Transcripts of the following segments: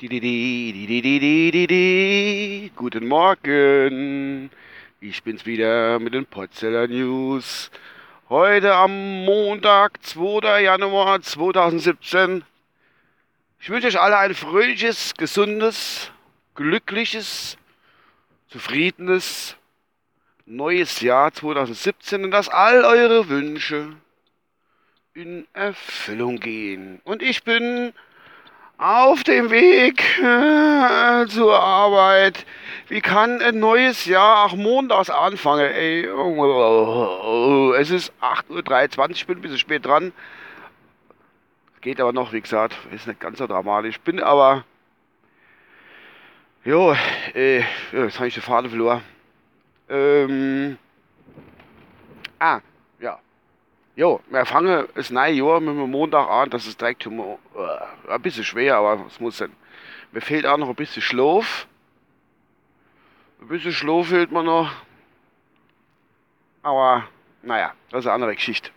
Guten Morgen. Ich bin's wieder mit den Potzeller News. Heute am Montag, 2. Januar 2017. Ich wünsche euch alle ein fröhliches, gesundes, glückliches, zufriedenes neues Jahr 2017 und dass all eure Wünsche in Erfüllung gehen. Und ich bin auf dem Weg äh, zur Arbeit. Wie kann ein neues Jahr auch montags anfangen? Ey, es ist 8.23 Uhr, ich bin ein bisschen spät dran. Geht aber noch, wie gesagt, ist nicht ganz so dramatisch. Bin aber. Jo, äh, jetzt habe ich den Faden verloren. Ähm. Ah. Jo, wir fangen das neue Jahr mit dem Montag an. Das ist direkt äh, ein bisschen schwer, aber es muss sein. Mir fehlt auch noch ein bisschen Schlaf. Ein bisschen Schlaf fehlt mir noch. Aber, naja, das ist eine andere Geschichte.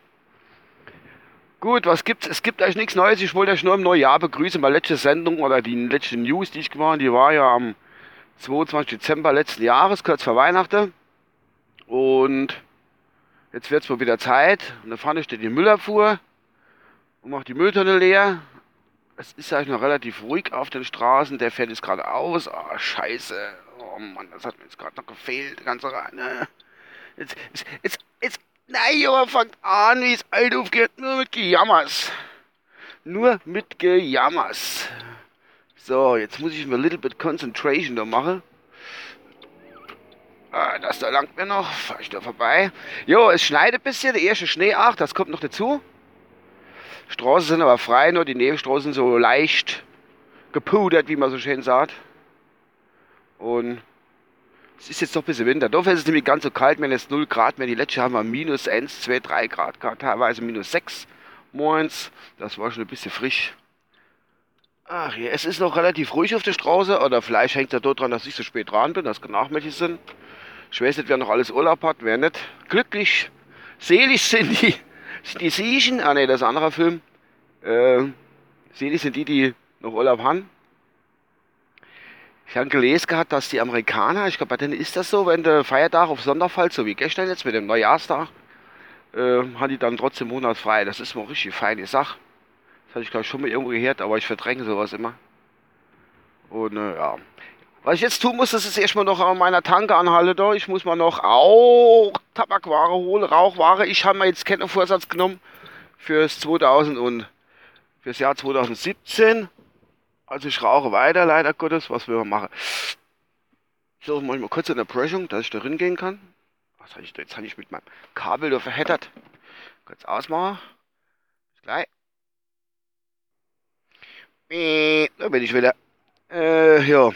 Gut, was gibt's? Es gibt eigentlich nichts Neues. Ich wollte euch nur im neuen Jahr begrüßen. Meine letzte Sendung oder die letzte News, die ich gemacht habe, die war ja am 22. Dezember letzten Jahres, kurz vor Weihnachten. Und Jetzt wird es mal wieder Zeit. Und da fahre ich die Müllabfuhr und mache die Mülltonne leer. Es ist eigentlich noch relativ ruhig auf den Straßen. Der fährt jetzt gerade aus. Oh, scheiße. Oh Mann, das hat mir jetzt gerade noch gefehlt. Die ganze Reine. Jetzt, jetzt, jetzt, jetzt, nein, Junge, fangt an, wie es alt aufgeht. Nur mit Gejammers. Nur mit Gejammers. So, jetzt muss ich mir ein little bit concentration da machen. Das da langt mir noch. Fahr ich da vorbei. Jo, es schneit ein bisschen. Der erste Schnee, ach, das kommt noch dazu. Straßen sind aber frei, nur die Nebenstraßen so leicht gepudert, wie man so schön sagt. Und es ist jetzt doch ein bisschen Winter. Doch ist es nämlich ganz so kalt, wenn es 0 Grad mehr. Die letzte haben wir minus 1, 2, 3 Grad teilweise minus 6 morgens. Das war schon ein bisschen frisch. Ach ja, es ist noch relativ ruhig auf der Straße. Oder vielleicht hängt er dort dran, dass ich so spät dran bin, dass nachmittag sind. Ich weiß nicht, wer noch alles Urlaub hat, wer nicht. Glücklich, selig sind die, sind die Siechen. Ah ne, das ist ein anderer Film. Äh, selig sind die, die noch Urlaub haben. Ich habe gelesen gehabt, dass die Amerikaner, ich glaube bei denen ist das so, wenn der Feiertag auf Sonntag fällt, so wie gestern jetzt mit dem Neujahrstag, äh, haben die dann trotzdem monatsfrei. Das ist mal richtig feine Sache. Das hatte ich glaube schon mal irgendwo gehört, aber ich verdränge sowas immer. Und äh, ja, was ich jetzt tun muss, das ist erstmal noch an meiner Tanke anhalte da. Ich muss mal noch auch Tabakware holen, Rauchware. Ich habe mir jetzt keinen Vorsatz genommen fürs 2000 und fürs Jahr 2017. Also ich rauche weiter, leider Gottes. Was will man machen? So, mache ich mal kurz eine Pressung, dass ich da gehen kann. Was habe ich Jetzt habe ich mit meinem Kabel da verheddert. Kurz ausmachen. Bis gleich. Da bin ich wieder. Äh, ja.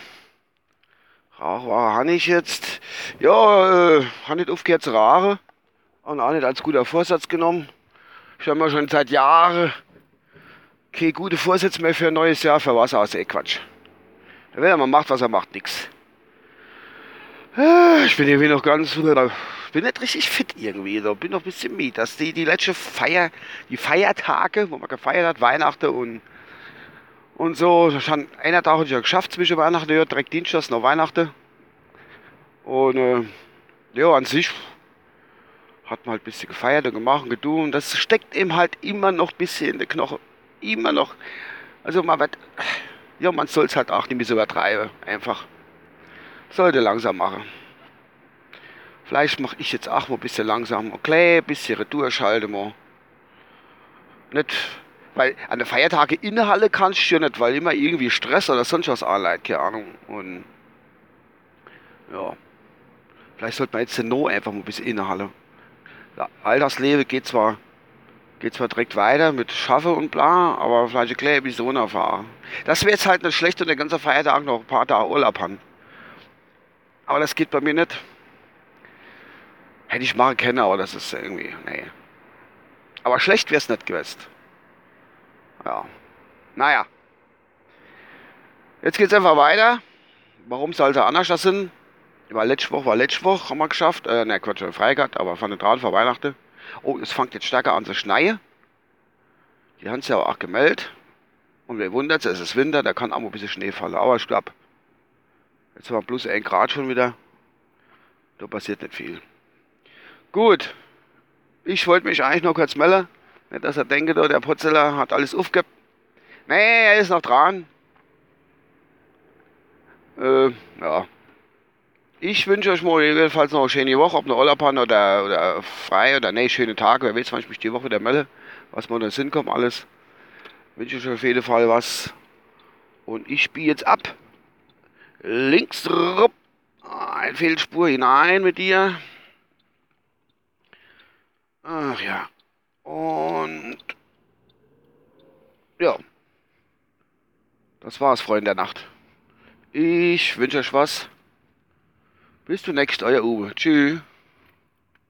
Rauchware habe ich jetzt. Ja, äh, habe nicht aufgehört zu rauchen. Und auch nicht als guter Vorsatz genommen. Ich habe mir schon seit Jahren keine gute Vorsätze mehr für ein neues Jahr. Für was aus, ey Quatsch. Wenn man macht, was er macht, nix. Äh, ich bin irgendwie noch ganz, bin nicht richtig fit irgendwie, so. bin noch ein bisschen mit. Dass die, die letzte Feier, die Feiertage, wo man gefeiert hat, Weihnachten und und so, schon einer Tag hatte ich ja geschafft zwischen Weihnachten, ja, direkt Dienstag noch Weihnachten. Und äh, ja, an sich hat man halt ein bisschen gefeiert und gemacht und getan. Das steckt eben halt immer noch ein bisschen in den Knochen. Immer noch. Also man wird, ja, man soll es halt auch nicht mehr so übertreiben. Einfach. Sollte langsam machen. Vielleicht mache ich jetzt auch mal ein bisschen langsam. Okay, ein bisschen Retour schalten mal. Nicht weil an den Feiertagen in der Halle kannst du ja nicht, weil immer irgendwie Stress oder sonst was anleitet, keine Ahnung. Und ja, vielleicht sollte man jetzt den No einfach mal bisschen in der Halle. Ja, Alltagsleben geht zwar, geht zwar direkt weiter mit Schaffe und bla, aber vielleicht eine kleine Episode erfahren. Das wäre jetzt halt nicht schlecht, wenn der ganze Feiertag noch ein paar Tage Urlaub haben. Aber das geht bei mir nicht. Hätte ich machen können, aber das ist irgendwie, nee. Aber schlecht wäre es nicht gewesen. Ja. Naja. Jetzt geht's einfach weiter. Warum sollte anders das sind? War letzte Woche, war letzte Woche, haben wir geschafft. Äh, ne, Quatsch, frei gehabt, aber von der dran vor Weihnachten. Oh, es fängt jetzt stärker an zu schneien. Die haben es ja auch gemeldet. Und wer wundert es ist Winter, da kann auch mal ein bisschen Schnee fallen. Aber ich glaube, jetzt haben wir bloß 1 Grad schon wieder. Da passiert nicht viel. Gut, ich wollte mich eigentlich noch kurz melden. Nicht, dass er denkt, der Potzeller hat alles aufgegeben. Nee, er ist noch dran. Äh, ja. Ich wünsche euch mal jedenfalls noch eine schöne Woche, ob eine Urlaubern oder, oder frei oder nee, schöne Tage. Wer weiß, wann ich mich die Woche wieder melde, was mir da Sinn kommt, alles. Wünsche euch auf jeden Fall was. Und ich spiele jetzt ab. Links, rup, ein Fehlspur hinein mit dir. Ach ja. Und ja. Das war's, Freunde der Nacht. Ich wünsche euch was. Bis zum nächsten, euer Uwe. Tschüss.